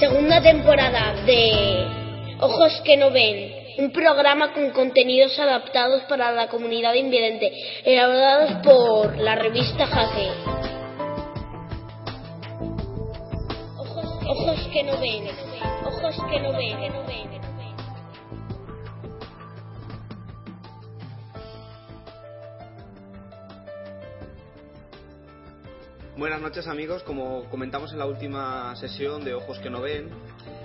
Segunda temporada de Ojos que no ven. Un programa con contenidos adaptados para la comunidad invidente, elaborados por la revista Jaque. Ojos, que no ven. Buenas noches amigos, como comentamos en la última sesión de Ojos que no ven,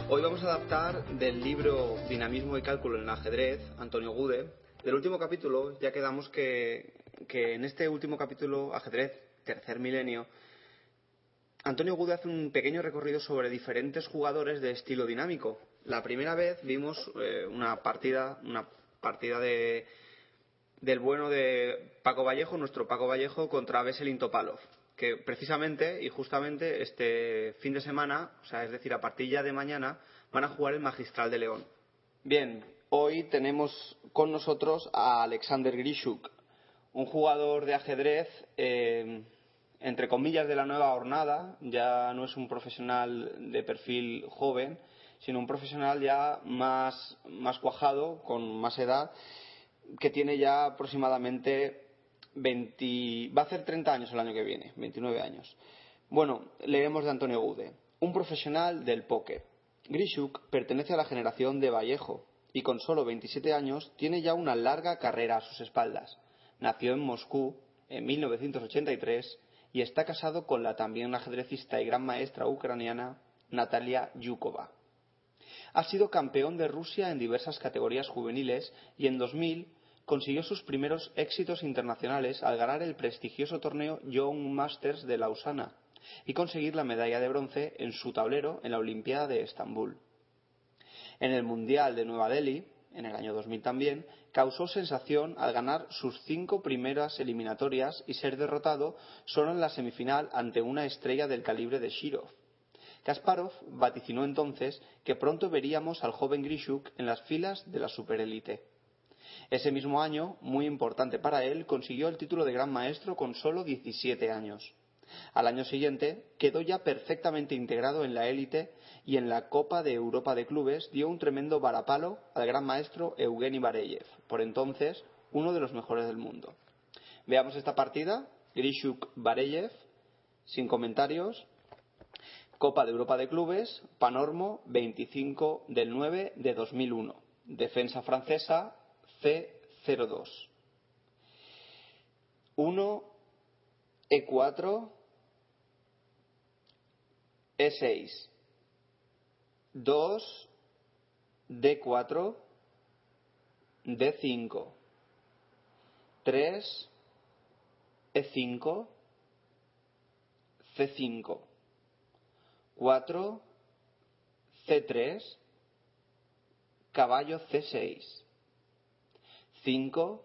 hoy vamos a adaptar del libro Dinamismo y Cálculo en el ajedrez, Antonio Gude, del último capítulo, ya quedamos que, que en este último capítulo, ajedrez, tercer milenio, Antonio Gude hace un pequeño recorrido sobre diferentes jugadores de estilo dinámico. La primera vez vimos eh, una partida, una partida de, del bueno de Paco Vallejo, nuestro Paco Vallejo, contra Veselin Topalov que precisamente y justamente este fin de semana, o sea, es decir, a partir ya de mañana, van a jugar el Magistral de León. Bien, hoy tenemos con nosotros a Alexander Grishuk, un jugador de ajedrez, eh, entre comillas, de la nueva jornada, ya no es un profesional de perfil joven, sino un profesional ya más, más cuajado, con más edad, que tiene ya aproximadamente va a hacer 30 años el año que viene, 29 años. Bueno, leemos de Antonio Gude, un profesional del póker. Grishuk pertenece a la generación de Vallejo y con solo 27 años tiene ya una larga carrera a sus espaldas. Nació en Moscú en 1983 y está casado con la también ajedrecista y gran maestra ucraniana Natalia Yukova. Ha sido campeón de Rusia en diversas categorías juveniles y en 2000 consiguió sus primeros éxitos internacionales al ganar el prestigioso torneo Young Masters de Lausana y conseguir la medalla de bronce en su tablero en la Olimpiada de Estambul. En el Mundial de Nueva Delhi, en el año 2000 también, causó sensación al ganar sus cinco primeras eliminatorias y ser derrotado solo en la semifinal ante una estrella del calibre de Shirov. Kasparov vaticinó entonces que pronto veríamos al joven Grishuk en las filas de la superélite. Ese mismo año, muy importante para él, consiguió el título de Gran Maestro con solo 17 años. Al año siguiente quedó ya perfectamente integrado en la élite y en la Copa de Europa de Clubes dio un tremendo varapalo al gran maestro Eugeni Bareyev, por entonces uno de los mejores del mundo. Veamos esta partida, Grishuk Bareyev, sin comentarios. Copa de Europa de Clubes, Panormo, 25 del 9 de 2001. Defensa francesa, C02. 1, E4, E6. 2, D4, D5. 3, E5, C5. 4, C3, caballo C6. 5,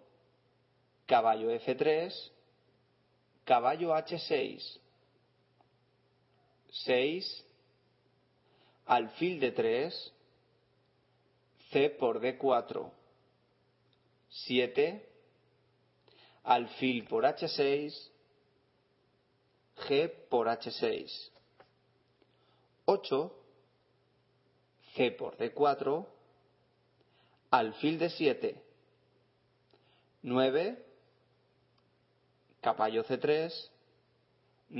caballo F3, caballo H6, 6, alfil de 3, C por D4, 7, alfil por H6, G por H6, 8, C por D4, alfil de 7, 9, caballo C3,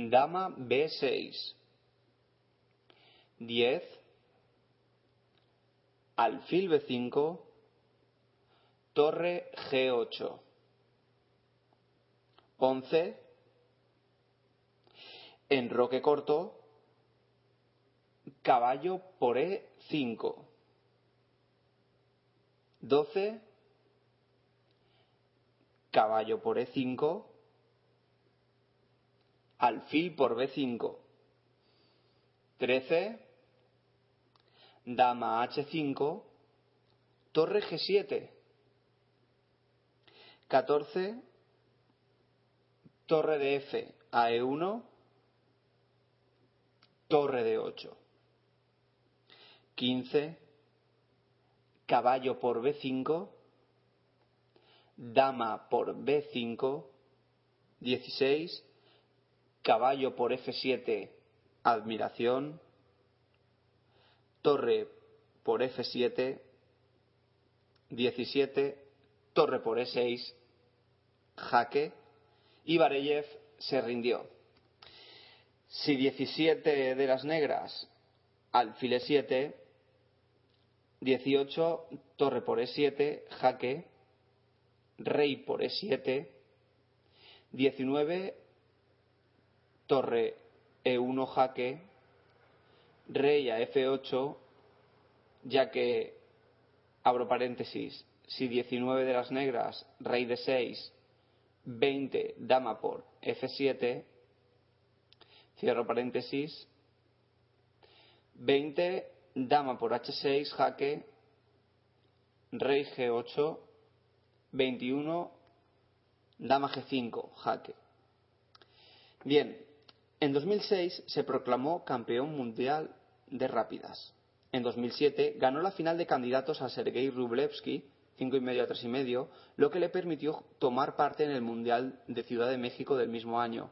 dama B6, 10, alfil B5, torre G8, 11, enroque corto, caballo por E5, 12, caballo por E5, alfil por B5, 13, dama H5, torre G7, 14, torre de F a E1, torre de 8, 15, caballo por B5, dama por B5, 16, caballo por F7, admiración, torre por F7, 17, torre por E6, jaque, y Bareyev se rindió. Si 17 de las negras, alfil E7, 18, torre por E7, jaque, rey por E7, 19, torre E1 jaque, rey a F8, ya que, abro paréntesis, si 19 de las negras, rey de 6, 20, dama por F7, cierro paréntesis, 20, dama por H6, jaque, rey G8, 21, dama G5, jaque. Bien, en 2006 se proclamó campeón mundial de rápidas. En 2007 ganó la final de candidatos a Sergei Rublevsky, 5 y medio a 3 y medio, lo que le permitió tomar parte en el Mundial de Ciudad de México del mismo año.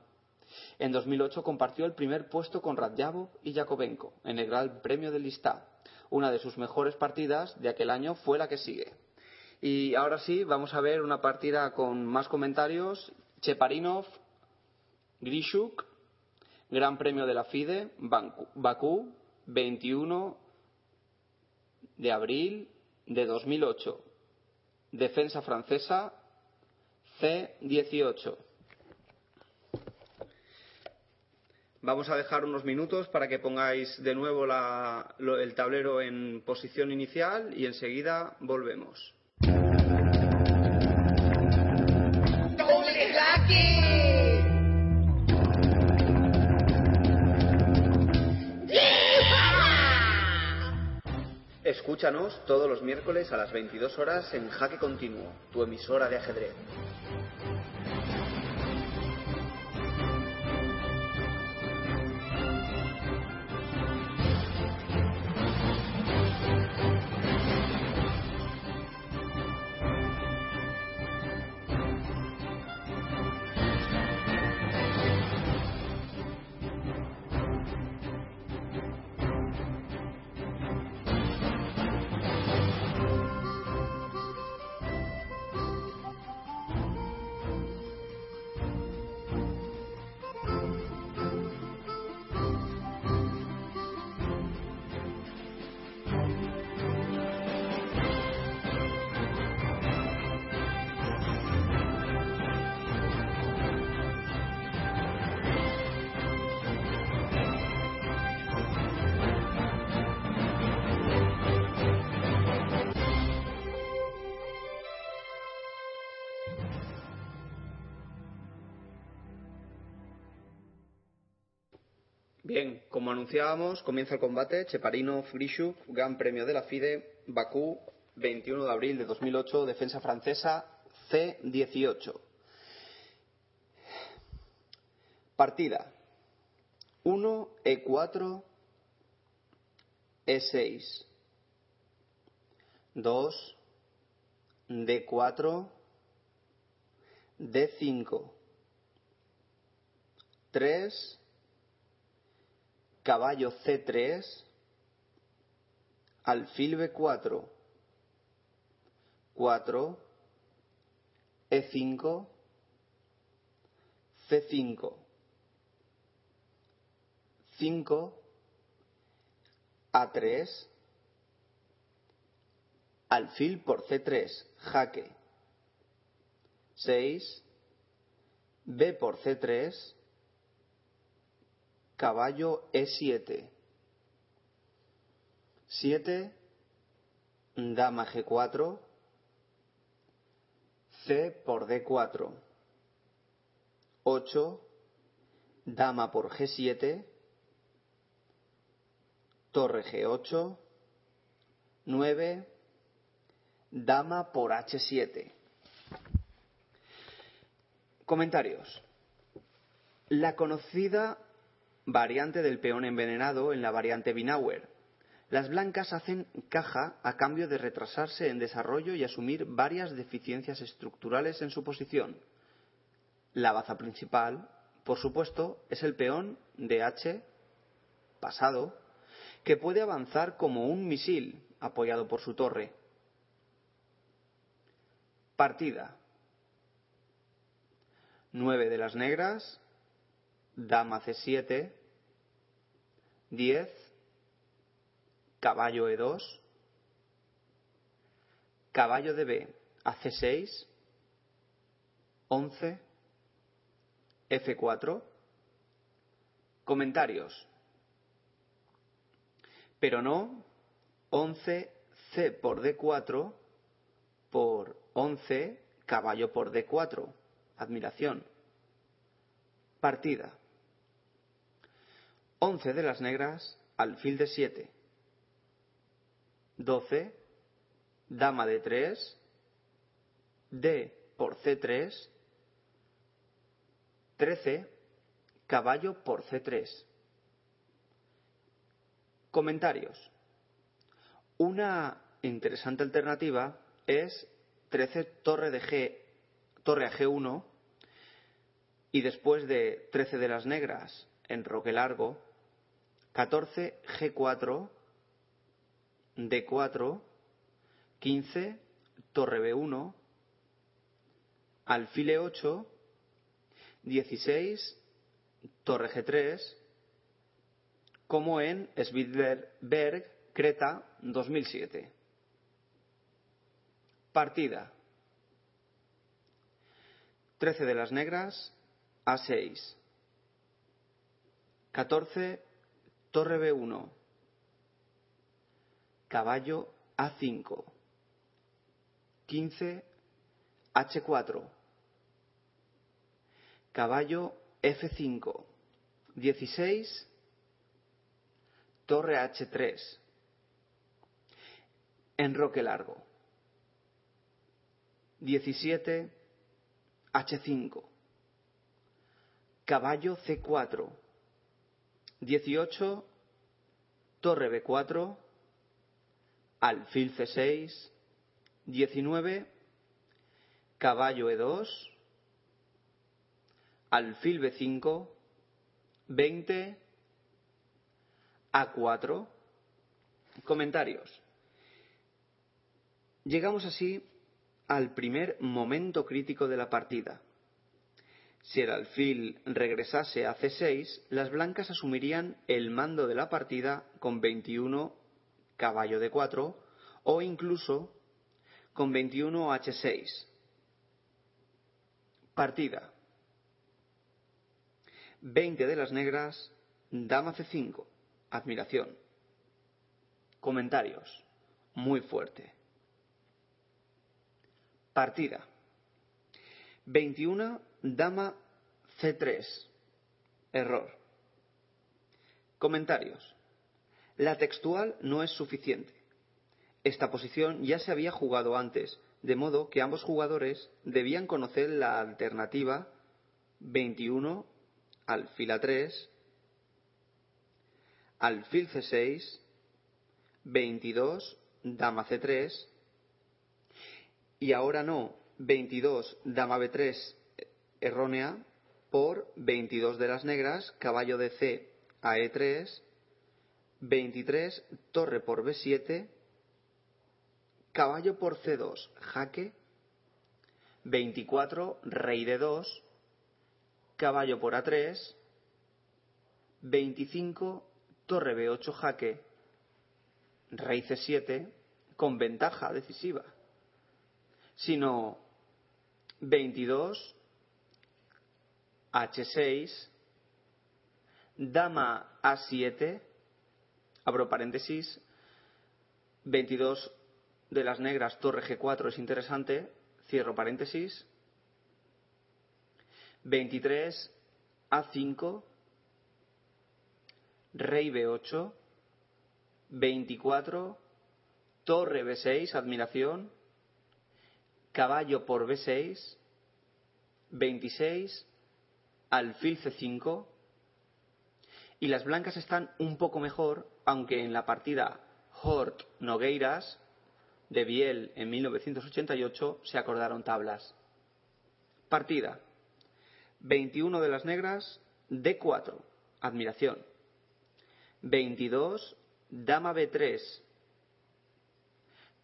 En 2008 compartió el primer puesto con Radjabov y Yakovenko en el Gran Premio del Listá. Una de sus mejores partidas de aquel año fue la que sigue. Y ahora sí, vamos a ver una partida con más comentarios. Cheparinov, Grishuk, Gran Premio de la FIDE, Bakú, 21 de abril de 2008. Defensa francesa, C18. Vamos a dejar unos minutos para que pongáis de nuevo el tablero en posición inicial y enseguida volvemos. Escúchanos todos los miércoles a las 22 horas en Jaque Continuo, tu emisora de ajedrez. Bien, como anunciábamos, comienza el combate. Cheparino Grishuk, Gran Premio de la FIDE, Bakú, 21 de abril de 2008, defensa francesa, C18. Partida. 1, E4, E6. 2, D4, D5. 3, caballo C3, alfil B4, 4, E5, C5, 5, A3, alfil por C3, jaque, 6, B por C3, caballo E7. 7, dama G4, C por D4. 8, dama por G7, torre G8, 9, dama por H7. Comentarios. La conocida variante del peón envenenado en la variante Binauer. Las blancas hacen caja a cambio de retrasarse en desarrollo y asumir varias deficiencias estructurales en su posición. La baza principal, por supuesto, es el peón de H pasado, que puede avanzar como un misil apoyado por su torre. Partida. 9 de las negras, dama C7, 10, caballo E2, caballo de B a C6, 11, F4. Comentarios. Pero no 11 C por D4 por 11 caballo por D4. Admiración. Partida. 11 de las negras, alfil de 7. 12, dama de 3, D por C3, 13, caballo por C3. Comentarios. Una interesante alternativa es 13 torre de G, torre a G1 y después de 13 de las negras en roque largo, 14 G4, D4, 15 torre B1, alfil 8, 16 torre G3, como en Spitzberg, Creta 2007. Partida. 13 de las negras, A6. 14, torre B1. Caballo A5. 15, H4. Caballo F5. 16, torre H3. Enroque largo. 17, H5. Caballo C4. 18, torre B4, alfil C6, 19, caballo E2, alfil B5, 20, A4. Comentarios. Llegamos así al primer momento crítico de la partida. Si el alfil regresase a C6, las blancas asumirían el mando de la partida con 21 caballo de 4 o incluso con 21 H6. Partida. 20 de las negras, dama C5. Admiración. Comentarios. Muy fuerte. Partida. 21 Dama C3. Error. Comentarios. La textual no es suficiente. Esta posición ya se había jugado antes, de modo que ambos jugadores debían conocer la alternativa 21 alfil A3, alfil C6, 22 dama C3 y ahora no 22 dama B3 errónea por 22 de las negras, caballo de C a E3, 23 torre por B7, caballo por C2, jaque, 24 rey de 2, caballo por A3, 25 torre B8 jaque, rey C7, con ventaja decisiva, sino 22 H6, dama A7, abro paréntesis, 22 de las negras, torre G4 es interesante, cierro paréntesis, 23 A5, rey B8, 24, torre B6, admiración, caballo por B6, 26, alfil C5, y las blancas están un poco mejor, aunque en la partida Hort Nogueiras de Biel en 1988 se acordaron tablas. Partida. 21 de las negras, D4, admiración. 22, dama B3,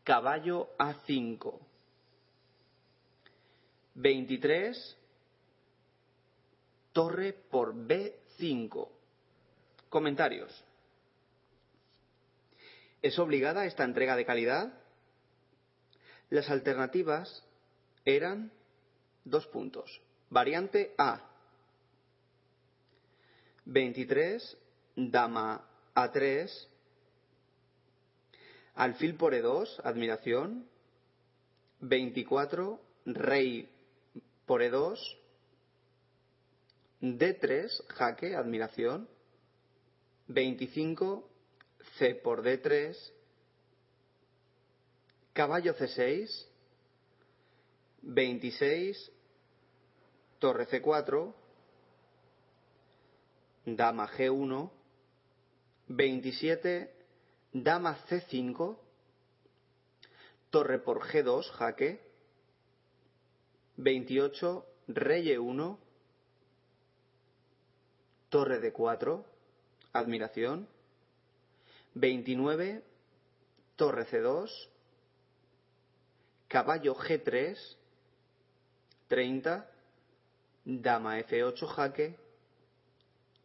caballo A5. 23, torre por B5. Comentarios. ¿Es obligada esta entrega de calidad? Las alternativas eran dos puntos. Variante A. 23, dama A3, alfil por E2, admiración. 24, rey por E2. D3, jaque, admiración. 25, C por D3. Caballo C6. 26, torre C4, dama G1, 27, dama C5, torre por G2, jaque, 28, rey E1, torre D4, admiración, 29, torre C2, caballo G3, 30, dama F8 jaque,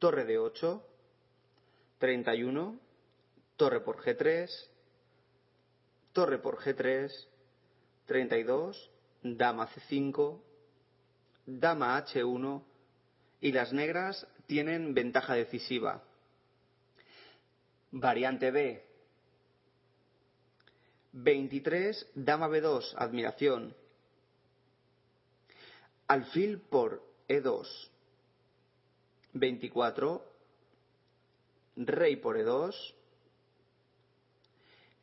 torre de 8, 31, torre por G3, torre por G3, 32, dama C5, dama H1 y las negras tienen ventaja decisiva. Variante B. 23, dama B2, admiración. Alfil por E2. 24. Rey por E2.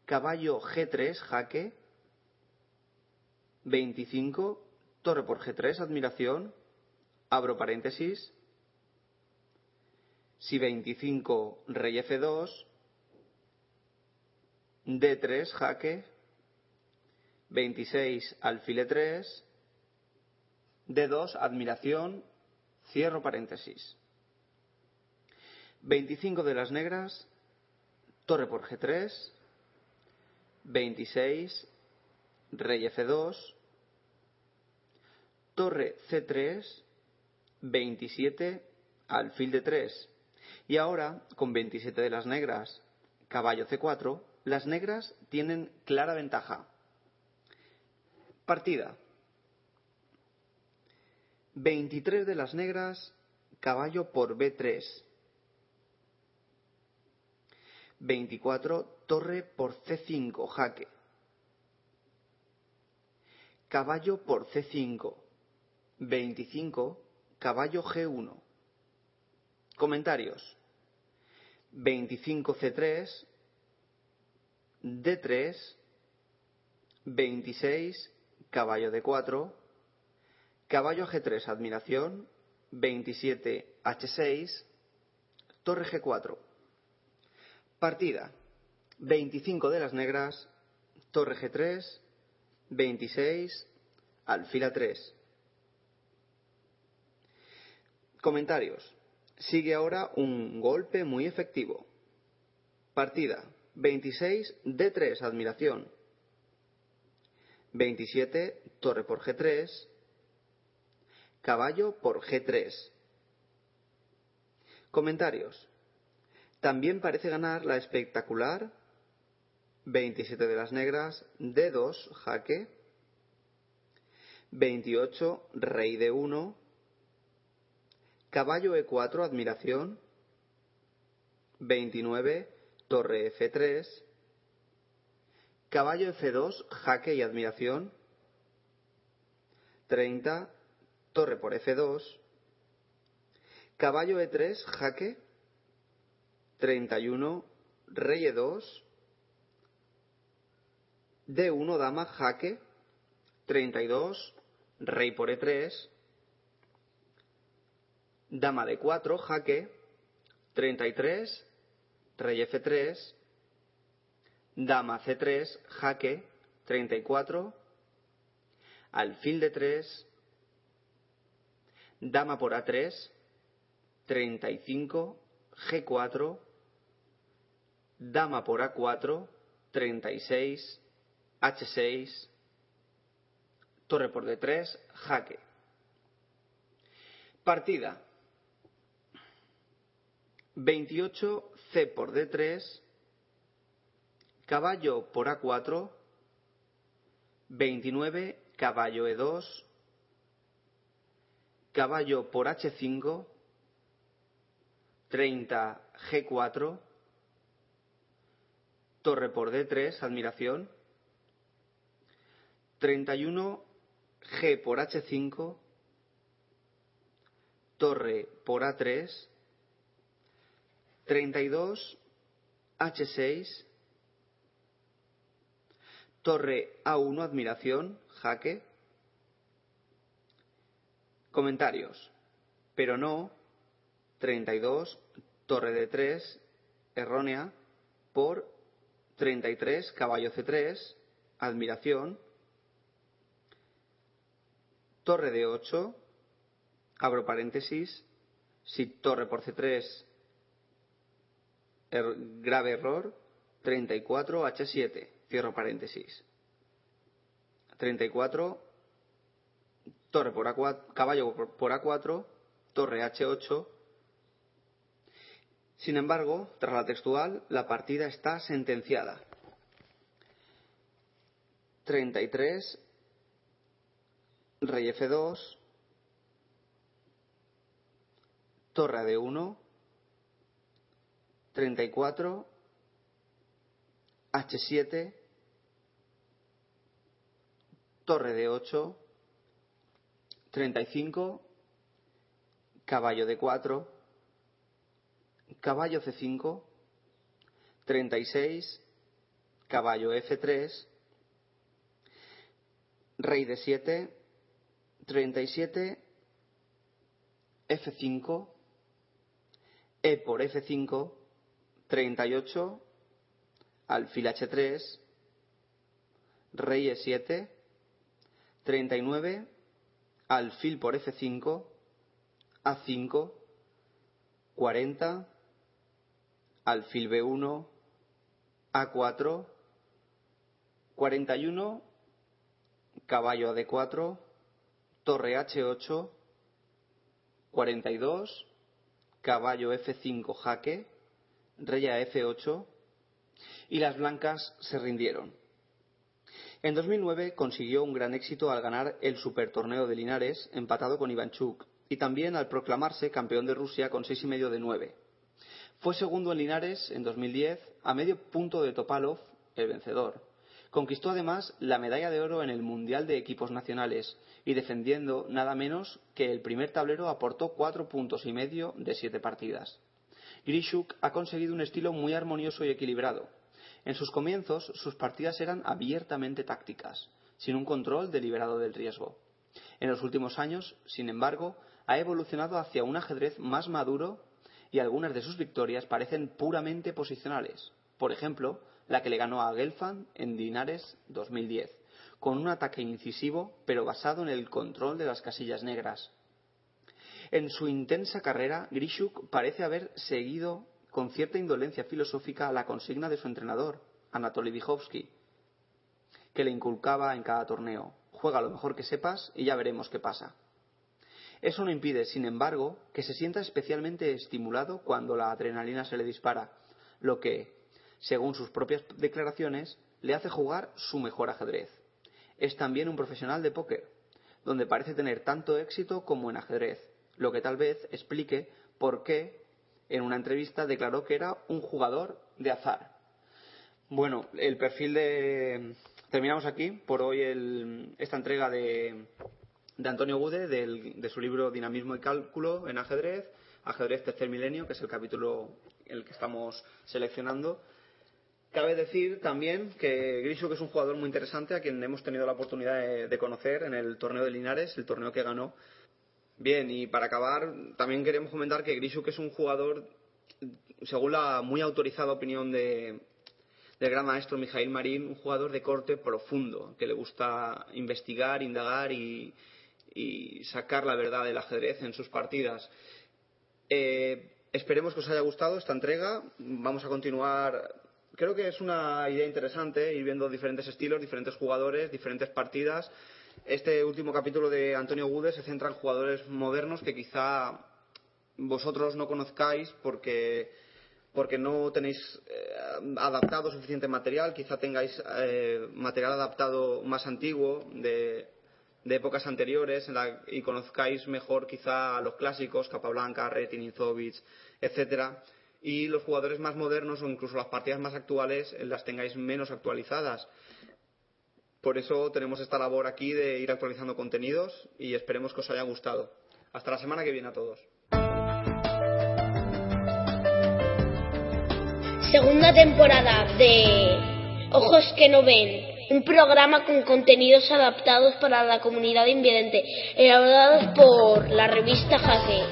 Caballo G3, jaque. 25. Torre por G3, admiración. Abro paréntesis. Si 25, rey F2. D3, jaque. 26, alfil E3. D2, admiración. Cierro paréntesis. 25 de las negras, torre por G3, 26, rey F2, torre C3, 27, alfil de 3. Y ahora, con 27 de las negras, caballo C4, las negras tienen clara ventaja. Partida. 23 de las negras, caballo por B3. 24, torre por C5, jaque. Caballo por C5. 25, caballo G1. Comentarios. 25 C3, D3, 26, caballo D4, Caballo G3, admiración. 27, H6. Torre G4. Partida. 25 de las negras. Torre G3. 26, alfil A3. Comentarios. Sigue ahora un golpe muy efectivo. Partida. 26, D3, admiración. 27, torre por G3 caballo por G3. Comentarios. También parece ganar la espectacular 27 de las negras, D2, jaque, 28, rey de 1, caballo E4, admiración, 29, torre F3, caballo F2, jaque y admiración, 30, torre por F2, caballo E3, jaque, 31, rey E2, D1, dama, jaque. 32, rey por E3. Dama de 4, jaque. 33, rey F3. Dama C3, jaque. 34. Alfil de 3. Dama por A3. 35. G4. Dama por A4. 36. H6. Torre por D3. Jaque. Partida. 28 C por D3, caballo por A4, 29 caballo E2, caballo por H5, 30 G4, torre por D3, admiración, 31 G por H5, torre por A3, 32 H6, torre A1 admiración, jaque. Comentarios. Pero no, 32, torre de 3, errónea, por 33, caballo C3, admiración. Torre de 8, abro paréntesis, si torre por C3, grave error, 34, H7, cierro paréntesis. 34, torre por A4, caballo por A4, torre H8. Sin embargo, tras la textual, la partida está sentenciada. 33, rey F2, torre D1, 34, H7, torre de 8, 35, caballo de 4, caballo C5, 36, caballo F3, rey de 7, 37, F5, E por F5, 38, alfil H3, rey E7, 39, alfil por F5, A5, 40, alfil B1, A4, 41, caballo D4, torre H8, 42, caballo F5 jaque, rey a F8, y las blancas se rindieron. En 2009 consiguió un gran éxito al ganar el Supertorneo de Linares, empatado con Ivanchuk, y también al proclamarse campeón de Rusia con seis y medio de nueve. Fue segundo en Linares en 2010, a medio punto de Topalov, el vencedor. Conquistó además la medalla de oro en el Mundial de Equipos Nacionales y defendiendo nada menos que el primer tablero aportó cuatro puntos y medio de siete partidas. Grishuk ha conseguido un estilo muy armonioso y equilibrado, en sus comienzos, sus partidas eran abiertamente tácticas, sin un control deliberado del riesgo. En los últimos años, sin embargo, ha evolucionado hacia un ajedrez más maduro y algunas de sus victorias parecen puramente posicionales. Por ejemplo, la que le ganó a Gelfand en Dinares 2010, con un ataque incisivo pero basado en el control de las casillas negras. En su intensa carrera, Grishuk parece haber seguido con cierta indolencia filosófica la consigna de su entrenador, Anatoly Dijovsky, que le inculcaba en cada torneo. Juega lo mejor que sepas y ya veremos qué pasa. Eso no impide, sin embargo, que se sienta especialmente estimulado cuando la adrenalina se le dispara, lo que, según sus propias declaraciones, le hace jugar su mejor ajedrez. Es también un profesional de póker, donde parece tener tanto éxito como en ajedrez, lo que tal vez explique por qué en una entrevista declaró que era un jugador de azar. Bueno, el perfil de... Terminamos aquí por hoy esta entrega de, Antonio Gude de su libro Dinamismo y Cálculo en ajedrez, Ajedrez Tercer Milenio, que es el capítulo el que estamos seleccionando. Cabe decir también que Grisuk es un jugador muy interesante a quien hemos tenido la oportunidad de, conocer en el torneo de Linares, el torneo que ganó. Bien, y para acabar, también queremos comentar que Grisuk es un jugador, según la muy autorizada opinión de, del gran maestro Mijail Marín, un jugador de corte profundo, que le gusta investigar, indagar y, sacar la verdad del ajedrez en sus partidas. Eh, esperemos que os haya gustado esta entrega. Vamos a continuar creo que es una idea interesante ir viendo diferentes estilos, diferentes jugadores, diferentes partidas. Este último capítulo de Antonio Gude se centra en jugadores modernos que quizá vosotros no conozcáis porque, porque no tenéis eh, adaptado suficiente material, quizá tengáis eh, material adaptado más antiguo de, de épocas anteriores y conozcáis mejor quizá a los clásicos, Capablanca, Retin, Izovic, etcétera y los jugadores más modernos o incluso las partidas más actuales eh, las tengáis menos actualizadas. Por eso tenemos esta labor aquí de ir actualizando contenidos y esperemos que os haya gustado. Hasta la semana que viene a todos. Segunda temporada de Ojos que no ven, un programa con contenidos adaptados para la comunidad invidente, elaborados por la revista Jaque.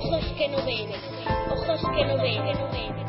ojos que no ven, que no ven.